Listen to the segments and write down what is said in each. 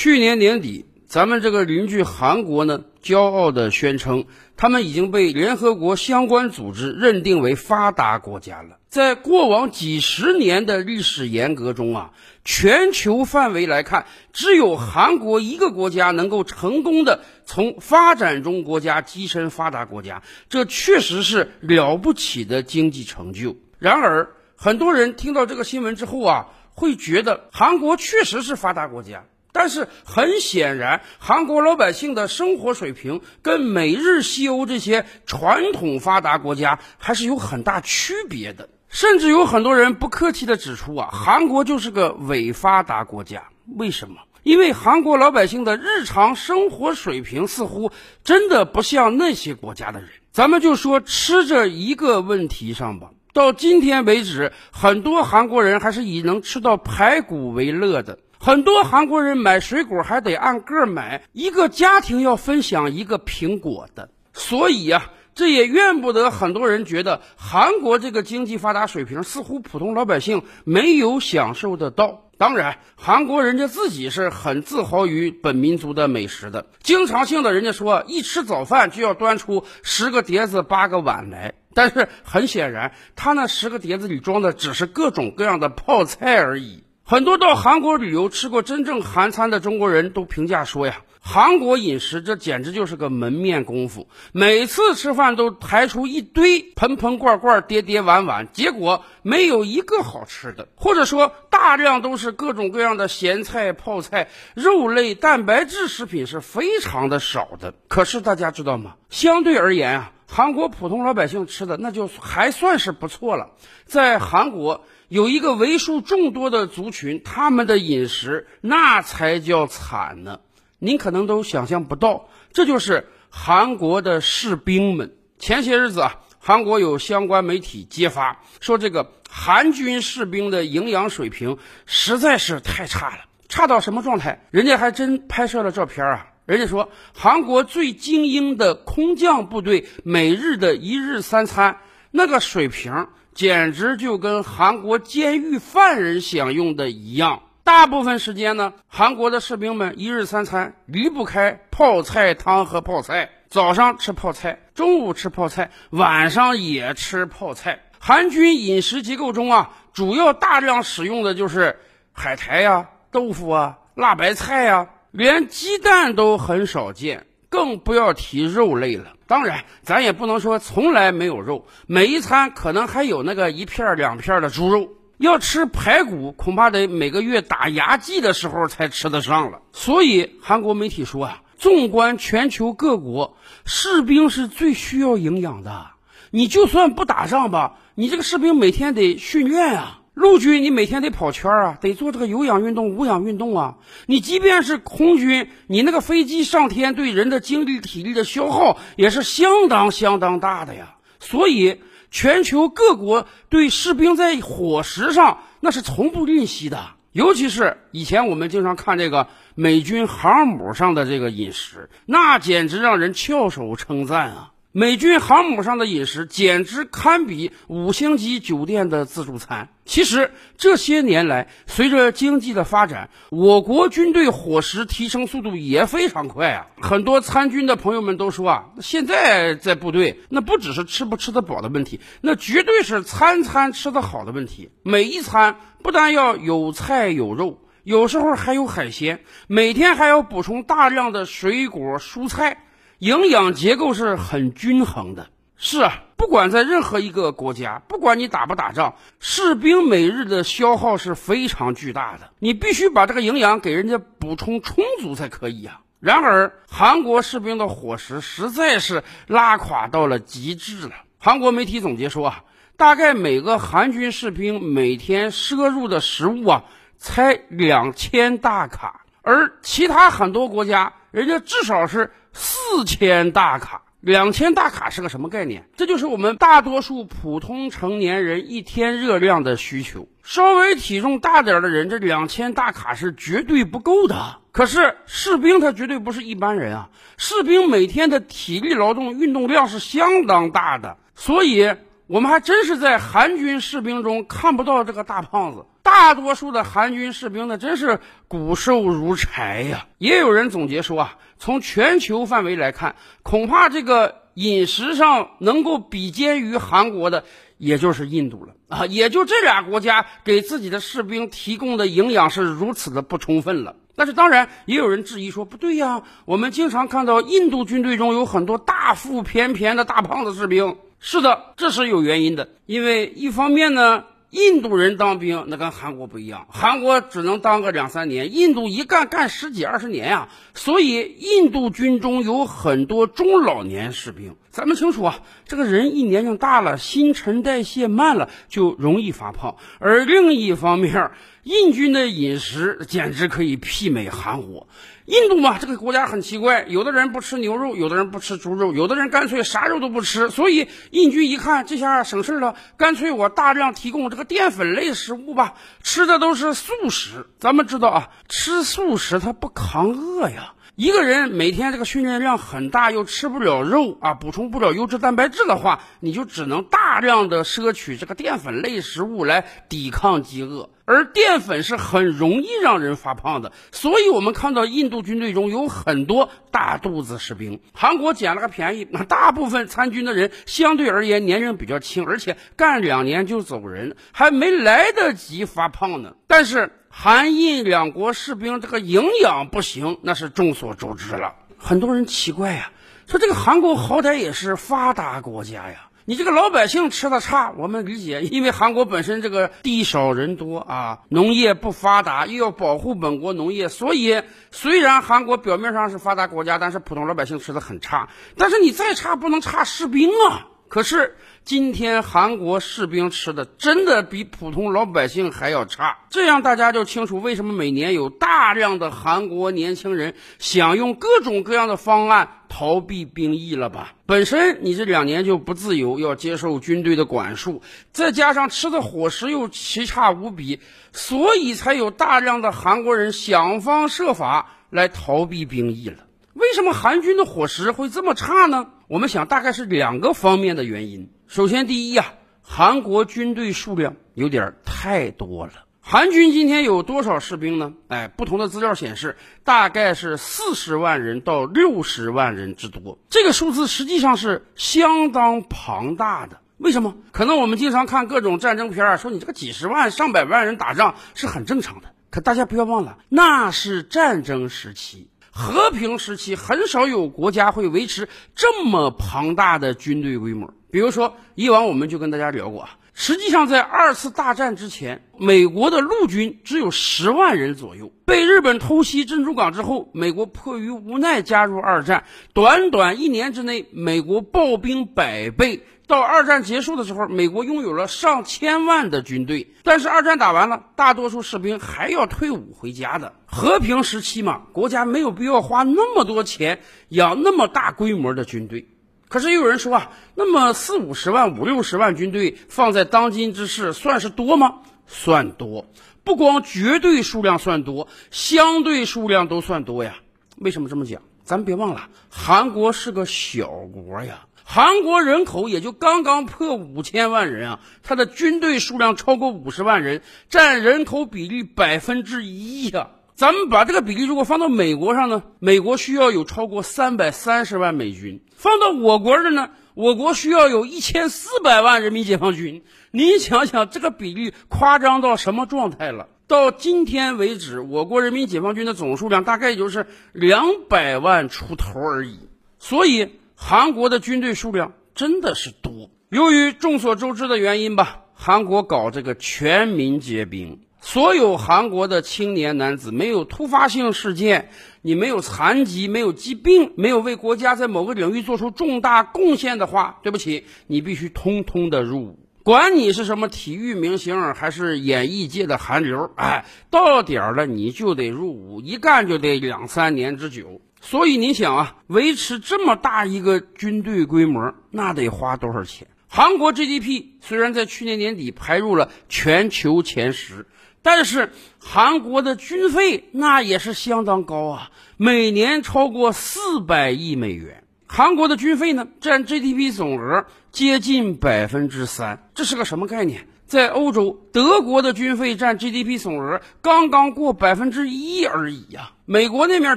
去年年底，咱们这个邻居韩国呢，骄傲地宣称，他们已经被联合国相关组织认定为发达国家了。在过往几十年的历史沿革中啊，全球范围来看，只有韩国一个国家能够成功的从发展中国家跻身发达国家，这确实是了不起的经济成就。然而，很多人听到这个新闻之后啊，会觉得韩国确实是发达国家。但是很显然，韩国老百姓的生活水平跟美日西欧这些传统发达国家还是有很大区别的。甚至有很多人不客气地指出啊，韩国就是个伪发达国家。为什么？因为韩国老百姓的日常生活水平似乎真的不像那些国家的人。咱们就说吃这一个问题上吧。到今天为止，很多韩国人还是以能吃到排骨为乐的。很多韩国人买水果还得按个买，一个家庭要分享一个苹果的。所以呀，这也怨不得很多人觉得韩国这个经济发达水平似乎普通老百姓没有享受得到。当然，韩国人家自己是很自豪于本民族的美食的，经常性的人家说一吃早饭就要端出十个碟子八个碗来。但是很显然，他那十个碟子里装的只是各种各样的泡菜而已。很多到韩国旅游吃过真正韩餐的中国人都评价说呀，韩国饮食这简直就是个门面功夫，每次吃饭都排出一堆盆盆罐罐、碟碟碗碗，结果没有一个好吃的，或者说大量都是各种各样的咸菜、泡菜、肉类、蛋白质食品是非常的少的。可是大家知道吗？相对而言啊，韩国普通老百姓吃的那就还算是不错了，在韩国。有一个为数众多的族群，他们的饮食那才叫惨呢。您可能都想象不到，这就是韩国的士兵们。前些日子啊，韩国有相关媒体揭发说，这个韩军士兵的营养水平实在是太差了，差到什么状态？人家还真拍摄了照片啊。人家说，韩国最精英的空降部队每日的一日三餐那个水平。简直就跟韩国监狱犯人享用的一样。大部分时间呢，韩国的士兵们一日三餐离不开泡菜汤和泡菜。早上吃泡菜，中午吃泡菜，晚上也吃泡菜。韩军饮食结构中啊，主要大量使用的就是海苔呀、豆腐啊、辣白菜呀，连鸡蛋都很少见。更不要提肉类了。当然，咱也不能说从来没有肉，每一餐可能还有那个一片两片的猪肉。要吃排骨，恐怕得每个月打牙祭的时候才吃得上了。所以，韩国媒体说啊，纵观全球各国，士兵是最需要营养的。你就算不打仗吧，你这个士兵每天得训练啊。陆军，你每天得跑圈啊，得做这个有氧运动、无氧运动啊。你即便是空军，你那个飞机上天对人的精力、体力的消耗也是相当相当大的呀。所以，全球各国对士兵在伙食上那是从不吝惜的。尤其是以前我们经常看这个美军航母上的这个饮食，那简直让人翘首称赞啊。美军航母上的饮食简直堪比五星级酒店的自助餐。其实这些年来，随着经济的发展，我国军队伙食提升速度也非常快啊。很多参军的朋友们都说啊，现在在部队，那不只是吃不吃得饱的问题，那绝对是餐餐吃得好的问题。每一餐不但要有菜有肉，有时候还有海鲜，每天还要补充大量的水果蔬菜。营养结构是很均衡的。是啊，不管在任何一个国家，不管你打不打仗，士兵每日的消耗是非常巨大的。你必须把这个营养给人家补充充足才可以啊。然而，韩国士兵的伙食实在是拉垮到了极致了。韩国媒体总结说啊，大概每个韩军士兵每天摄入的食物啊，才两千大卡，而其他很多国家，人家至少是。四千大卡，两千大卡是个什么概念？这就是我们大多数普通成年人一天热量的需求。稍微体重大点的人，这两千大卡是绝对不够的。可是士兵他绝对不是一般人啊！士兵每天的体力劳动运动量是相当大的，所以我们还真是在韩军士兵中看不到这个大胖子。大多数的韩军士兵呢，真是骨瘦如柴呀。也有人总结说啊，从全球范围来看，恐怕这个饮食上能够比肩于韩国的，也就是印度了啊。也就这俩国家给自己的士兵提供的营养是如此的不充分了。但是当然，也有人质疑说不对呀，我们经常看到印度军队中有很多大腹便便的大胖子士兵。是的，这是有原因的，因为一方面呢。印度人当兵那跟韩国不一样，韩国只能当个两三年，印度一干干十几二十年呀。所以印度军中有很多中老年士兵。咱们清楚啊，这个人一年龄大了，新陈代谢慢了，就容易发胖。而另一方面，印军的饮食简直可以媲美韩国。印度嘛，这个国家很奇怪，有的人不吃牛肉，有的人不吃猪肉，有的人干脆啥肉都不吃。所以印军一看这下省事了，干脆我大量提供这个淀粉类食物吧，吃的都是素食。咱们知道啊，吃素食它不抗饿呀。一个人每天这个训练量很大，又吃不了肉啊，补充不了优质蛋白质的话，你就只能大量的摄取这个淀粉类食物来抵抗饥饿。而淀粉是很容易让人发胖的，所以我们看到印度军队中有很多大肚子士兵。韩国捡了个便宜，那大部分参军的人相对而言年龄比较轻，而且干两年就走人，还没来得及发胖呢。但是。韩印两国士兵这个营养不行，那是众所周知了。很多人奇怪呀，说这个韩国好歹也是发达国家呀，你这个老百姓吃的差，我们理解，因为韩国本身这个地少人多啊，农业不发达，又要保护本国农业，所以虽然韩国表面上是发达国家，但是普通老百姓吃的很差。但是你再差，不能差士兵啊。可是今天韩国士兵吃的真的比普通老百姓还要差，这样大家就清楚为什么每年有大量的韩国年轻人想用各种各样的方案逃避兵役了吧？本身你这两年就不自由，要接受军队的管束，再加上吃的伙食又奇差无比，所以才有大量的韩国人想方设法来逃避兵役了。为什么韩军的伙食会这么差呢？我们想大概是两个方面的原因。首先，第一呀，韩国军队数量有点太多了。韩军今天有多少士兵呢？哎，不同的资料显示，大概是四十万人到六十万人之多。这个数字实际上是相当庞大的。为什么？可能我们经常看各种战争片儿，说你这个几十万、上百万人打仗是很正常的。可大家不要忘了，那是战争时期。和平时期很少有国家会维持这么庞大的军队规模。比如说，以往我们就跟大家聊过啊，实际上在二次大战之前，美国的陆军只有十万人左右。被日本偷袭珍珠港之后，美国迫于无奈加入二战，短短一年之内，美国暴兵百倍。到二战结束的时候，美国拥有了上千万的军队，但是二战打完了，大多数士兵还要退伍回家的。和平时期嘛，国家没有必要花那么多钱养那么大规模的军队。可是又有人说啊，那么四五十万、五六十万军队放在当今之世，算是多吗？算多，不光绝对数量算多，相对数量都算多呀。为什么这么讲？咱别忘了，韩国是个小国呀。韩国人口也就刚刚破五千万人啊，他的军队数量超过五十万人，占人口比例百分之一呀。咱们把这个比例如果放到美国上呢，美国需要有超过三百三十万美军；放到我国这呢，我国需要有一千四百万人民解放军。你想想这个比例夸张到什么状态了？到今天为止，我国人民解放军的总数量大概也就是两百万出头而已。所以。韩国的军队数量真的是多，由于众所周知的原因吧，韩国搞这个全民皆兵，所有韩国的青年男子没有突发性事件，你没有残疾，没有疾病，没有为国家在某个领域做出重大贡献的话，对不起，你必须通通的入伍，管你是什么体育明星还是演艺界的韩流，哎，到点儿了你就得入伍，一干就得两三年之久。所以你想啊，维持这么大一个军队规模，那得花多少钱？韩国 GDP 虽然在去年年底排入了全球前十，但是韩国的军费那也是相当高啊，每年超过四百亿美元。韩国的军费呢，占 GDP 总额接近百分之三，这是个什么概念？在欧洲，德国的军费占 GDP 总额刚刚过百分之一而已呀。美国那面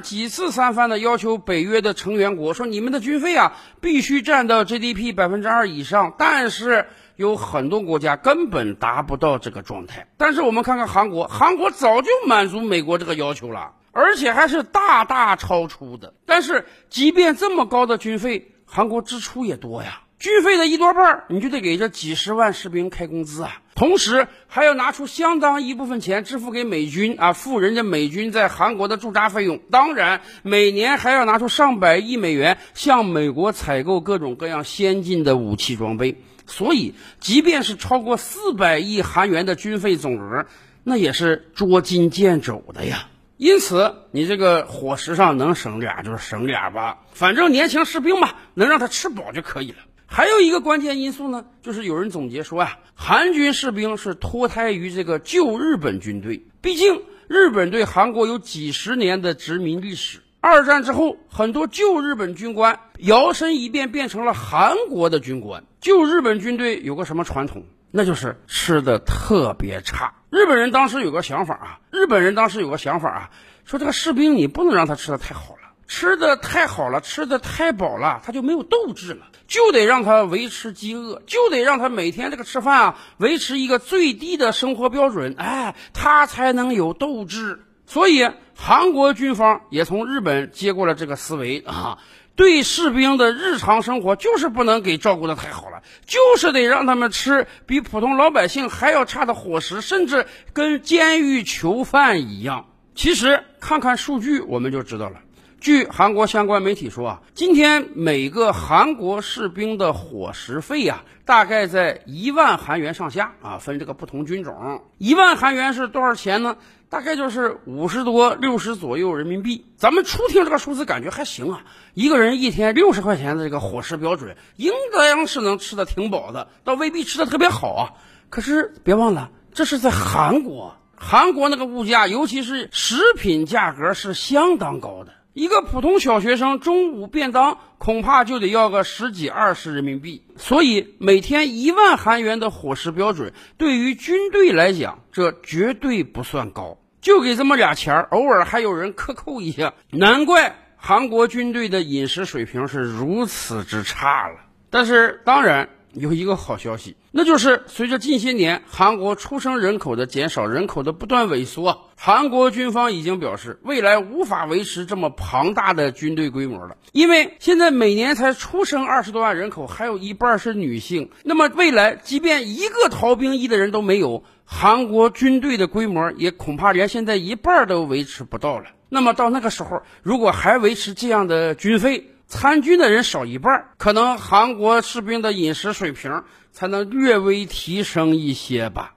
几次三番的要求北约的成员国说，你们的军费啊必须占到 GDP 百分之二以上，但是有很多国家根本达不到这个状态。但是我们看看韩国，韩国早就满足美国这个要求了，而且还是大大超出的。但是即便这么高的军费，韩国支出也多呀。军费的一多半，你就得给这几十万士兵开工资啊，同时还要拿出相当一部分钱支付给美军啊，付人家美军在韩国的驻扎费用。当然，每年还要拿出上百亿美元向美国采购各种各样先进的武器装备。所以，即便是超过四百亿韩元的军费总额，那也是捉襟见肘的呀。因此，你这个伙食上能省点就省点吧，反正年轻士兵嘛，能让他吃饱就可以了。还有一个关键因素呢，就是有人总结说啊，韩军士兵是脱胎于这个旧日本军队。毕竟日本对韩国有几十年的殖民历史。二战之后，很多旧日本军官摇身一变变成了韩国的军官。旧日本军队有个什么传统？那就是吃的特别差。日本人当时有个想法啊，日本人当时有个想法啊，说这个士兵你不能让他吃的太好了。吃的太好了，吃的太饱了，他就没有斗志了，就得让他维持饥饿，就得让他每天这个吃饭啊，维持一个最低的生活标准，哎，他才能有斗志。所以韩国军方也从日本接过了这个思维啊，对士兵的日常生活就是不能给照顾的太好了，就是得让他们吃比普通老百姓还要差的伙食，甚至跟监狱囚犯一样。其实看看数据我们就知道了。据韩国相关媒体说啊，今天每个韩国士兵的伙食费呀，大概在一万韩元上下啊，分这个不同军种。一万韩元是多少钱呢？大概就是五十多、六十左右人民币。咱们初听这个数字，感觉还行啊，一个人一天六十块钱的这个伙食标准，应当是能吃的挺饱的，倒未必吃的特别好啊。可是别忘了，这是在韩国，韩国那个物价，尤其是食品价格是相当高的。一个普通小学生中午便当恐怕就得要个十几二十人民币，所以每天一万韩元的伙食标准对于军队来讲，这绝对不算高。就给这么俩钱儿，偶尔还有人克扣一下，难怪韩国军队的饮食水平是如此之差了。但是当然。有一个好消息，那就是随着近些年韩国出生人口的减少，人口的不断萎缩，韩国军方已经表示，未来无法维持这么庞大的军队规模了。因为现在每年才出生二十多万人口，还有一半是女性。那么未来，即便一个逃兵役的人都没有，韩国军队的规模也恐怕连现在一半都维持不到了。那么到那个时候，如果还维持这样的军费，参军的人少一半，可能韩国士兵的饮食水平才能略微提升一些吧。